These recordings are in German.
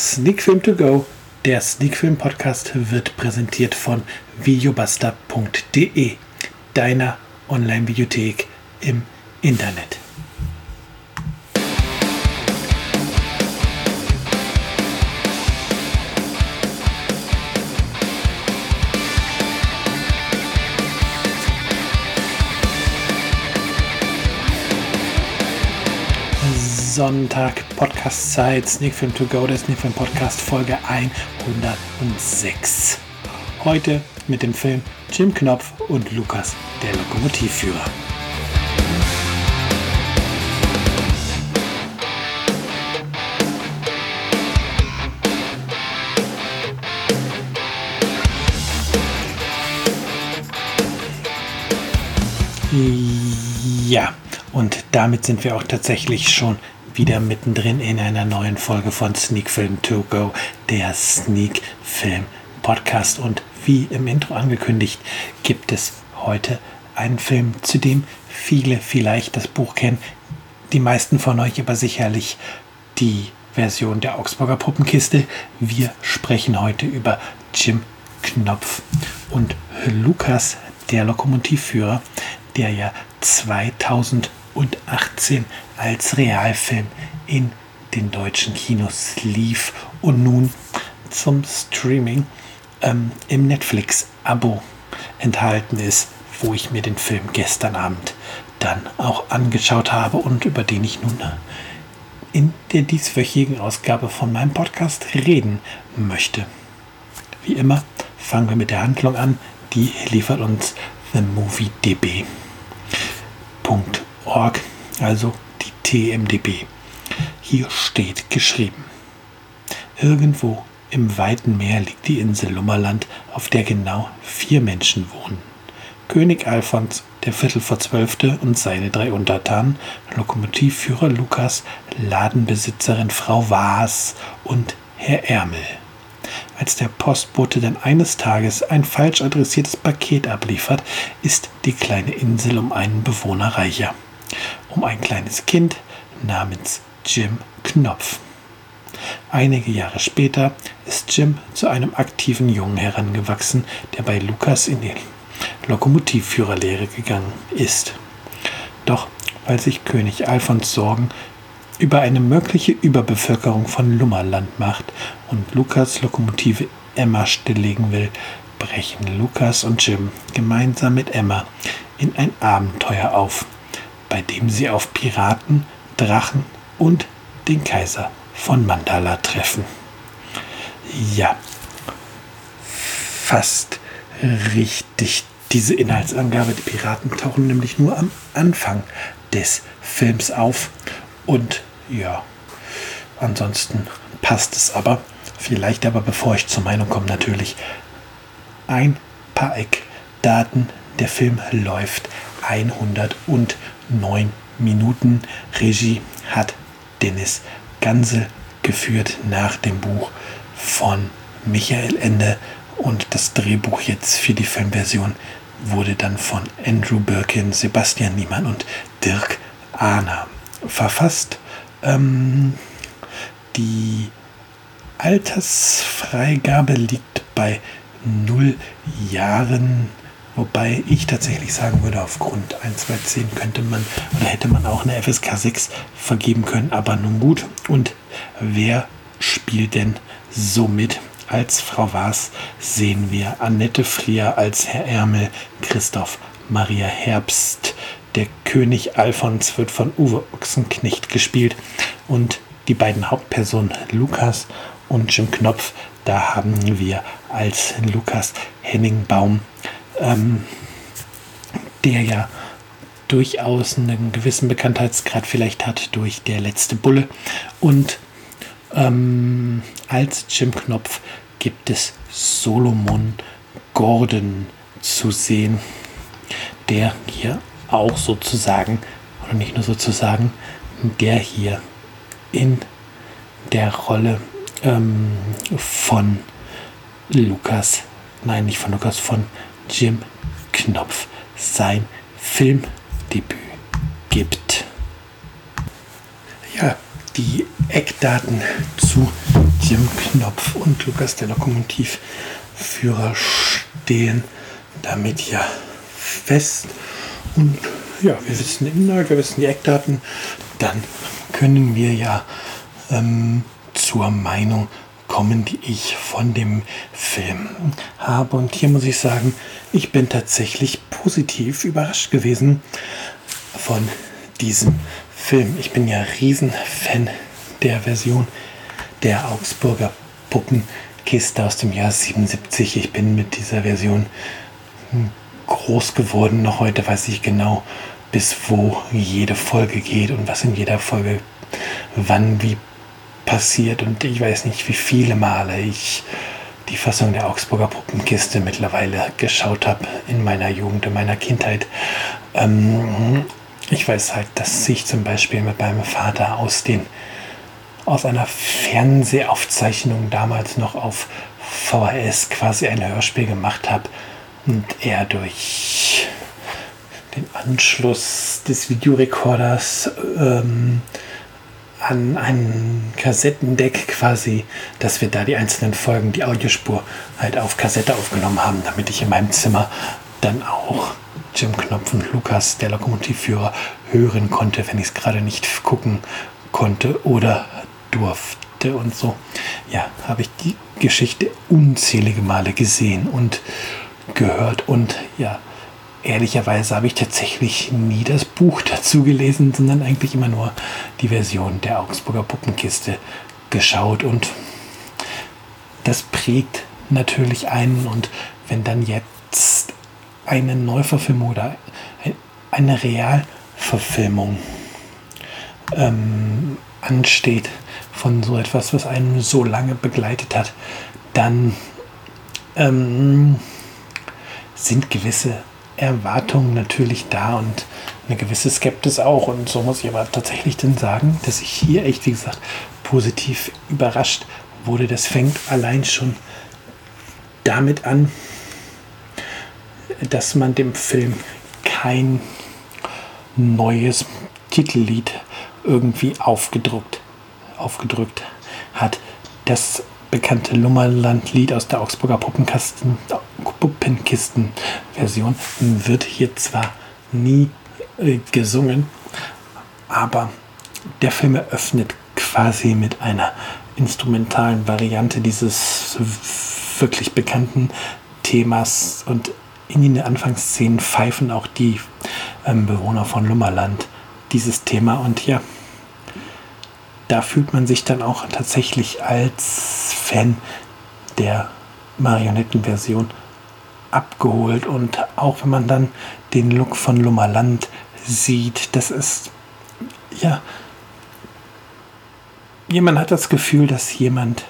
Sneak Film To Go, der Sneak Film Podcast, wird präsentiert von videobuster.de, deiner Online-Videothek im Internet. Sonntag, Podcast-Zeit, Sneak Film To Go, der Sneak Film Podcast, Folge 106. Heute mit dem Film Jim Knopf und Lukas, der Lokomotivführer. Ja, und damit sind wir auch tatsächlich schon wieder mittendrin in einer neuen Folge von Sneak Film To Go, der Sneak Film Podcast. Und wie im Intro angekündigt, gibt es heute einen Film, zu dem viele vielleicht das Buch kennen, die meisten von euch aber sicherlich die Version der Augsburger Puppenkiste. Wir sprechen heute über Jim Knopf und Lukas, der Lokomotivführer, der ja 2018 als Realfilm in den deutschen Kinos lief und nun zum Streaming ähm, im Netflix-Abo enthalten ist, wo ich mir den Film gestern Abend dann auch angeschaut habe und über den ich nun in der dieswöchigen Ausgabe von meinem Podcast reden möchte. Wie immer fangen wir mit der Handlung an. Die liefert uns themoviedb.org, also TMDB. Hier steht geschrieben. Irgendwo im weiten Meer liegt die Insel Lummerland, auf der genau vier Menschen wohnen. König Alfons, der Viertel vor Zwölfte und seine drei Untertanen, Lokomotivführer Lukas, Ladenbesitzerin Frau Waas und Herr Ärmel. Als der Postbote dann eines Tages ein falsch adressiertes Paket abliefert, ist die kleine Insel um einen Bewohner reicher um ein kleines Kind namens Jim Knopf. Einige Jahre später ist Jim zu einem aktiven Jungen herangewachsen, der bei Lukas in die Lokomotivführerlehre gegangen ist. Doch weil sich König Alfons Sorgen über eine mögliche Überbevölkerung von Lummerland macht und Lukas Lokomotive Emma stilllegen will, brechen Lukas und Jim gemeinsam mit Emma in ein Abenteuer auf, bei dem sie auf Piraten, Drachen und den Kaiser von Mandala treffen. Ja, fast richtig diese Inhaltsangabe. Die Piraten tauchen nämlich nur am Anfang des Films auf. Und ja, ansonsten passt es aber. Vielleicht aber, bevor ich zur Meinung komme, natürlich ein paar Eckdaten. Der Film läuft 109 Minuten. Regie hat Dennis Gansel geführt nach dem Buch von Michael Ende und das Drehbuch jetzt für die Filmversion wurde dann von Andrew Birkin, Sebastian Niemann und Dirk Ahner verfasst. Ähm, die Altersfreigabe liegt bei 0 Jahren Wobei ich tatsächlich sagen würde, aufgrund 1, 2, 10 könnte man oder hätte man auch eine FSK 6 vergeben können. Aber nun gut. Und wer spielt denn so mit? Als Frau Was sehen wir Annette Frier als Herr Ärmel, Christoph Maria Herbst. Der König Alfons wird von Uwe Ochsenknecht gespielt und die beiden Hauptpersonen Lukas und Jim Knopf, da haben wir als Lukas Henning Baum ähm, der ja durchaus einen gewissen Bekanntheitsgrad vielleicht hat durch der letzte Bulle. Und ähm, als Jim Knopf gibt es Solomon Gordon zu sehen, der hier auch sozusagen, oder nicht nur sozusagen, der hier in der Rolle ähm, von Lukas, nein, nicht von Lukas, von Jim Knopf sein Filmdebüt gibt. Ja, die Eckdaten zu Jim Knopf und Lukas der Lokomotivführer stehen damit ja fest. Und ja, wir wissen Inhalt, wir wissen die Eckdaten. Dann können wir ja ähm, zur Meinung kommen, die ich von dem Film habe. Und hier muss ich sagen, ich bin tatsächlich positiv überrascht gewesen von diesem Film. Ich bin ja Riesenfan der Version der Augsburger Puppenkiste aus dem Jahr 77. Ich bin mit dieser Version groß geworden. Noch heute weiß ich genau, bis wo jede Folge geht und was in jeder Folge wann wie passiert und ich weiß nicht, wie viele Male ich die Fassung der Augsburger Puppenkiste mittlerweile geschaut habe in meiner Jugend, in meiner Kindheit. Ähm, ich weiß halt, dass ich zum Beispiel mit meinem Vater aus den aus einer Fernsehaufzeichnung damals noch auf VHS quasi ein Hörspiel gemacht habe und er durch den Anschluss des Videorekorders ähm, an ein Kassettendeck quasi, dass wir da die einzelnen Folgen, die Audiospur halt auf Kassette aufgenommen haben, damit ich in meinem Zimmer dann auch Jim Knopf und Lukas, der Lokomotivführer, hören konnte, wenn ich es gerade nicht gucken konnte oder durfte und so. Ja, habe ich die Geschichte unzählige Male gesehen und gehört und ja, ehrlicherweise habe ich tatsächlich nie das Buch dazu gelesen, sondern eigentlich immer nur die Version der Augsburger Puppenkiste geschaut. Und das prägt natürlich einen. Und wenn dann jetzt eine Neuverfilmung oder eine Realverfilmung ähm, ansteht von so etwas, was einen so lange begleitet hat, dann ähm, sind gewisse Erwartungen natürlich da und eine gewisse Skeptis auch. Und so muss ich aber tatsächlich dann sagen, dass ich hier echt, wie gesagt, positiv überrascht wurde. Das fängt allein schon damit an, dass man dem Film kein neues Titellied irgendwie aufgedruckt, aufgedrückt hat. Das bekannte Lummerland-Lied aus der Augsburger Puppenkasten, Puppenkisten-Version wird hier zwar nie äh, gesungen, aber der Film eröffnet quasi mit einer instrumentalen Variante dieses wirklich bekannten Themas und in den Anfangsszenen pfeifen auch die ähm, Bewohner von Lummerland dieses Thema und ja, da fühlt man sich dann auch tatsächlich als Fan der Marionettenversion abgeholt. Und auch wenn man dann den Look von Lummerland sieht, das ist ja. Jemand hat das Gefühl, dass jemand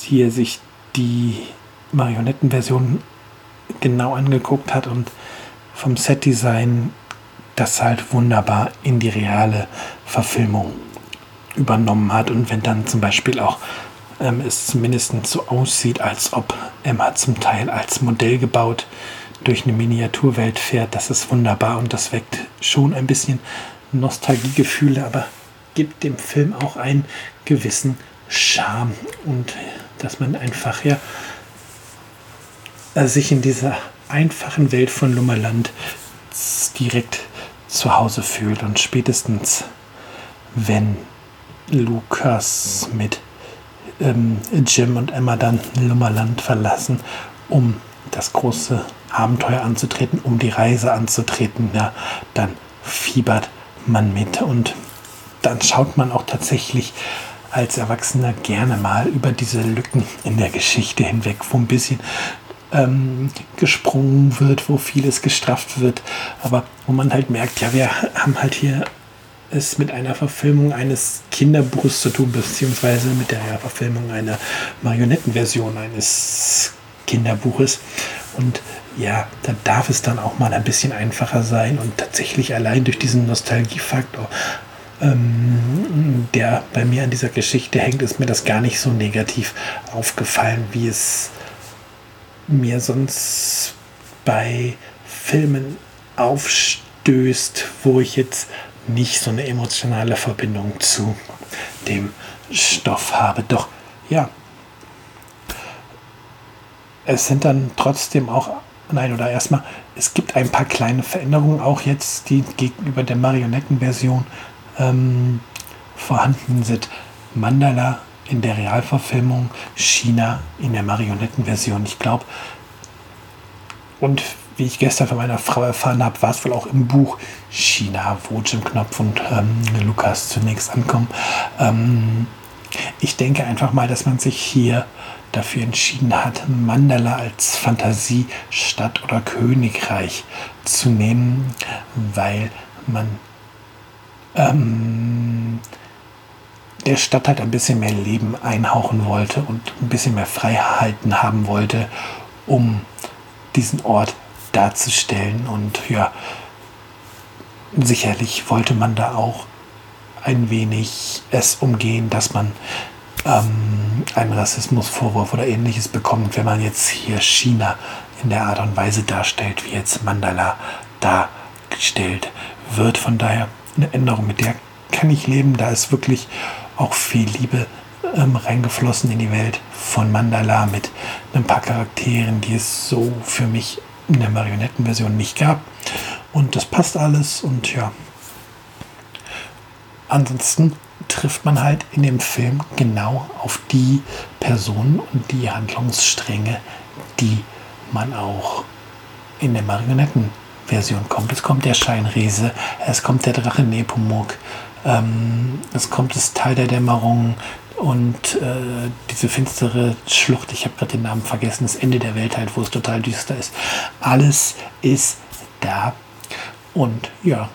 hier sich die Marionettenversion genau angeguckt hat und vom Setdesign das halt wunderbar in die reale Verfilmung übernommen hat und wenn dann zum Beispiel auch ähm, es zumindest so aussieht, als ob Emma zum Teil als Modell gebaut durch eine Miniaturwelt fährt, das ist wunderbar und das weckt schon ein bisschen Nostalgiegefühle, aber gibt dem Film auch einen gewissen Charme. Und dass man einfach ja sich in dieser einfachen Welt von Lummerland direkt zu Hause fühlt. Und spätestens wenn Lukas mit ähm, Jim und Emma dann Lummerland verlassen, um das große Abenteuer anzutreten, um die Reise anzutreten, ja, dann fiebert man mit und dann schaut man auch tatsächlich als Erwachsener gerne mal über diese Lücken in der Geschichte hinweg, wo ein bisschen ähm, gesprungen wird, wo vieles gestrafft wird, aber wo man halt merkt, ja, wir haben halt hier es mit einer Verfilmung eines Kinderbuches zu tun, beziehungsweise mit der Verfilmung einer Marionettenversion eines Kinderbuches. Und ja, da darf es dann auch mal ein bisschen einfacher sein und tatsächlich allein durch diesen Nostalgiefaktor, ähm, der bei mir an dieser Geschichte hängt, ist mir das gar nicht so negativ aufgefallen, wie es mir sonst bei Filmen aufstößt, wo ich jetzt nicht so eine emotionale Verbindung zu dem Stoff habe. Doch, ja, es sind dann trotzdem auch, nein, oder erstmal, es gibt ein paar kleine Veränderungen auch jetzt, die gegenüber der Marionettenversion ähm, vorhanden sind. Mandala in der Realverfilmung, China in der Marionettenversion. Ich glaube, und wie ich gestern von meiner Frau erfahren habe, war es wohl auch im Buch China, wo Jim Knopf und ähm, Lukas zunächst ankommen. Ähm, ich denke einfach mal, dass man sich hier dafür entschieden hat, Mandala als Fantasiestadt oder Königreich zu nehmen, weil man ähm, der Stadt halt ein bisschen mehr Leben einhauchen wollte und ein bisschen mehr Freiheiten haben wollte, um diesen Ort darzustellen. Und ja, sicherlich wollte man da auch ein wenig es umgehen, dass man ähm, einen Rassismusvorwurf oder ähnliches bekommt, wenn man jetzt hier China in der Art und Weise darstellt, wie jetzt Mandala dargestellt wird. Von daher eine Änderung, mit der kann ich leben. Da ist wirklich auch viel Liebe ähm, reingeflossen in die Welt von Mandala mit ein paar Charakteren, die es so für mich in der Marionettenversion nicht gab. Und das passt alles und ja. Ansonsten trifft man halt in dem Film genau auf die Personen und die Handlungsstränge, die man auch in der Marionettenversion kommt. Es kommt der Scheinriese, es kommt der Drache Nepomuk, ähm, es kommt das Teil der Dämmerung und äh, diese finstere Schlucht, ich habe gerade den Namen vergessen, das Ende der Welt halt, wo es total düster ist. Alles ist da. Und ja,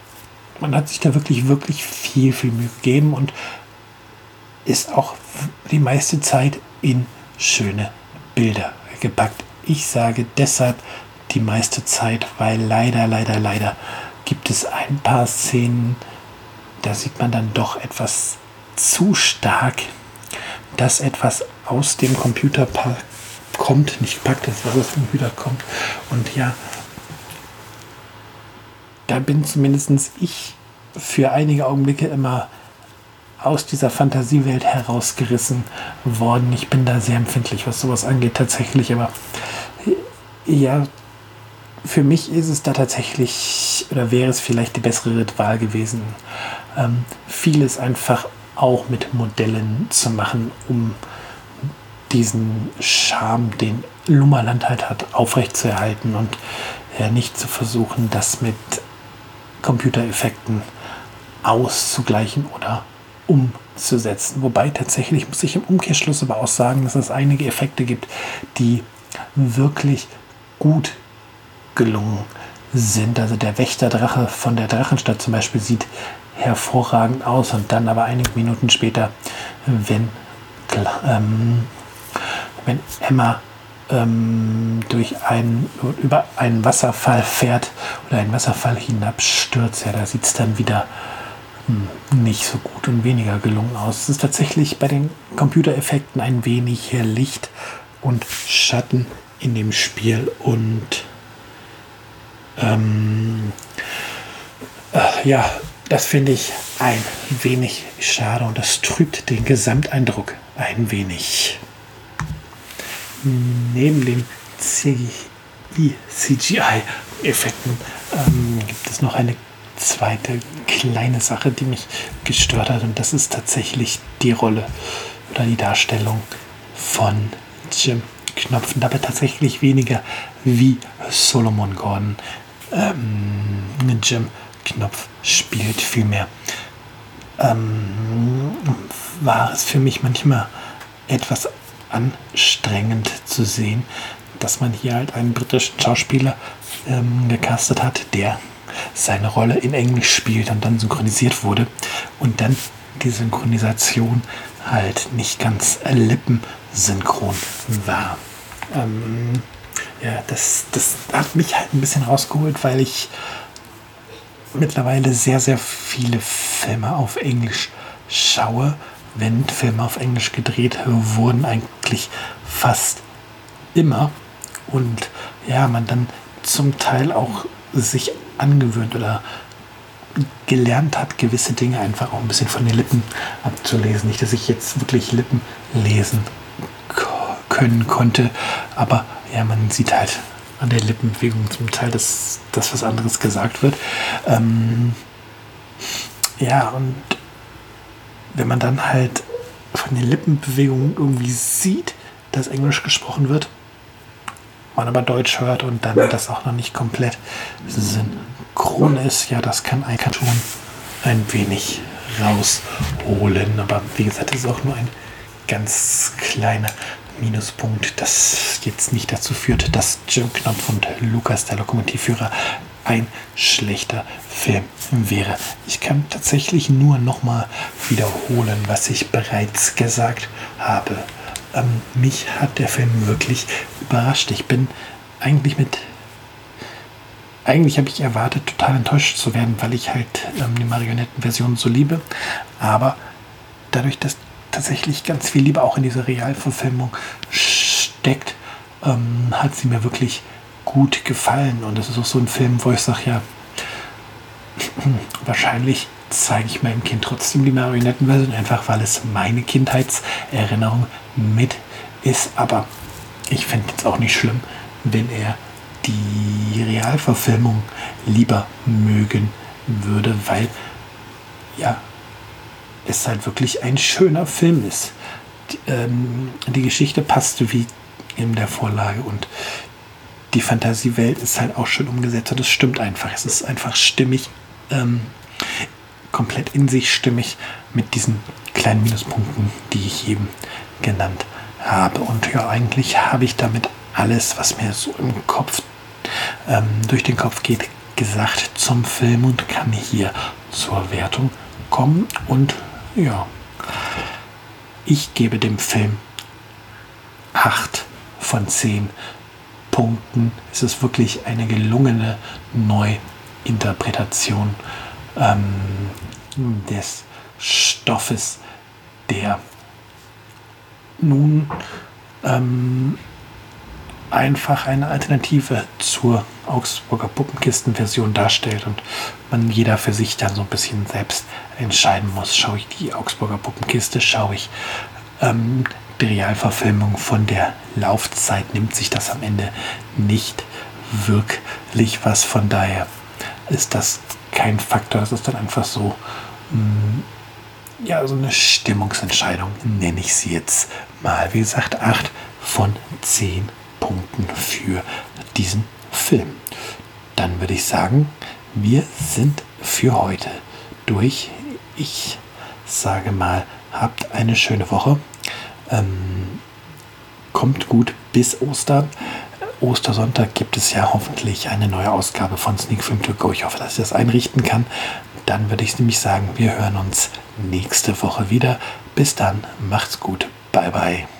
man hat sich da wirklich, wirklich viel, viel Mühe gegeben und ist auch die meiste Zeit in schöne Bilder gepackt. Ich sage deshalb die meiste Zeit, weil leider, leider, leider gibt es ein paar Szenen, da sieht man dann doch etwas zu stark, dass etwas aus dem Computer kommt, nicht packt, das was aus dem Computer kommt. Und ja, da bin zumindest ich für einige Augenblicke immer aus dieser Fantasiewelt herausgerissen worden. Ich bin da sehr empfindlich, was sowas angeht, tatsächlich. Aber ja, für mich ist es da tatsächlich, oder wäre es vielleicht die bessere Wahl gewesen, ähm, vieles einfach auch mit Modellen zu machen, um diesen Charme, den Lummerland halt hat, aufrechtzuerhalten und ja, nicht zu versuchen, das mit Computereffekten auszugleichen oder umzusetzen. Wobei tatsächlich muss ich im Umkehrschluss aber auch sagen, dass es einige Effekte gibt, die wirklich gut gelungen sind. Also der Wächterdrache von der Drachenstadt zum Beispiel sieht hervorragend aus und dann aber einige Minuten später, wenn, ähm, wenn Emma ähm, durch einen, über einen Wasserfall fährt oder einen Wasserfall hinabstürzt, ja, da sieht es dann wieder hm, nicht so gut und weniger gelungen aus. Es ist tatsächlich bei den Computereffekten ein wenig Licht und Schatten in dem Spiel und ähm, äh, ja, das finde ich ein wenig schade und das trübt den Gesamteindruck ein wenig neben den CGI-Effekten ähm, gibt es noch eine zweite kleine Sache, die mich gestört hat. Und das ist tatsächlich die Rolle oder die Darstellung von Jim Knopf. Und dabei tatsächlich weniger wie Solomon Gordon. Ähm, Jim Knopf spielt vielmehr. Ähm, war es für mich manchmal etwas anstrengend zu sehen, dass man hier halt einen britischen Schauspieler ähm, gecastet hat, der seine Rolle in Englisch spielt und dann synchronisiert wurde und dann die Synchronisation halt nicht ganz lippensynchron war. Ähm, ja, das, das hat mich halt ein bisschen rausgeholt, weil ich mittlerweile sehr, sehr viele Filme auf Englisch schaue wenn Filme auf Englisch gedreht wurden, eigentlich fast immer. Und ja, man dann zum Teil auch sich angewöhnt oder gelernt habe, gewisse Dinge einfach auch ein bisschen von den Lippen abzulesen. Nicht, dass ich jetzt wirklich Lippen lesen können konnte, aber ja, man sieht halt an der Lippenbewegung zum Teil, dass das was anderes gesagt wird. Ähm, ja, und wenn man dann halt von den Lippenbewegungen irgendwie sieht, dass Englisch gesprochen wird, man aber Deutsch hört und dann das auch noch nicht komplett synchron ist, ja, das kann ein Cartoon ein wenig rausholen. Aber wie gesagt, das ist auch nur ein ganz kleiner Minuspunkt, das jetzt nicht dazu führt, dass Jim Knopf und Lukas, der Lokomotivführer, ein schlechter Film wäre. Ich kann tatsächlich nur nochmal wiederholen, was ich bereits gesagt habe. Ähm, mich hat der Film wirklich überrascht. Ich bin eigentlich mit. Eigentlich habe ich erwartet, total enttäuscht zu werden, weil ich halt ähm, die Marionettenversion so liebe. Aber dadurch, dass tatsächlich ganz viel Liebe auch in dieser Realverfilmung steckt, ähm, hat sie mir wirklich gut gefallen. Und es ist auch so ein Film, wo ich sage, ja, wahrscheinlich zeige ich meinem Kind trotzdem die Marionettenversion, einfach weil es meine Kindheitserinnerung mit ist. Aber ich fände es auch nicht schlimm, wenn er die Realverfilmung lieber mögen würde, weil ja, es halt wirklich ein schöner Film ist. Die, ähm, die Geschichte passt wie in der Vorlage und die Fantasiewelt ist halt auch schön umgesetzt und es stimmt einfach. Es ist einfach stimmig, ähm, komplett in sich stimmig mit diesen kleinen Minuspunkten, die ich eben genannt habe. Und ja, eigentlich habe ich damit alles, was mir so im Kopf, ähm, durch den Kopf geht, gesagt zum Film und kann hier zur Wertung kommen. Und ja, ich gebe dem Film 8 von 10 Punkten. Es ist wirklich eine gelungene Neuinterpretation ähm, des Stoffes, der nun ähm, einfach eine Alternative zur Augsburger Puppenkistenversion darstellt und man jeder für sich dann so ein bisschen selbst entscheiden muss. Schaue ich die Augsburger Puppenkiste, schaue ich ähm, die Realverfilmung von der Laufzeit, nimmt sich das am Ende nicht wirklich was. Von daher ist das kein Faktor, das ist dann einfach so. Mh, mm, ja, so eine Stimmungsentscheidung nenne ich sie jetzt mal. Wie gesagt, 8 von 10 Punkten für diesen Film. Dann würde ich sagen, wir sind für heute durch. Ich sage mal, habt eine schöne Woche. Ähm, kommt gut bis Ostern. Ostersonntag gibt es ja hoffentlich eine neue Ausgabe von Sneak Film To Go. Ich hoffe, dass ich das einrichten kann. Dann würde ich nämlich sagen, wir hören uns nächste Woche wieder. Bis dann, macht's gut. Bye bye.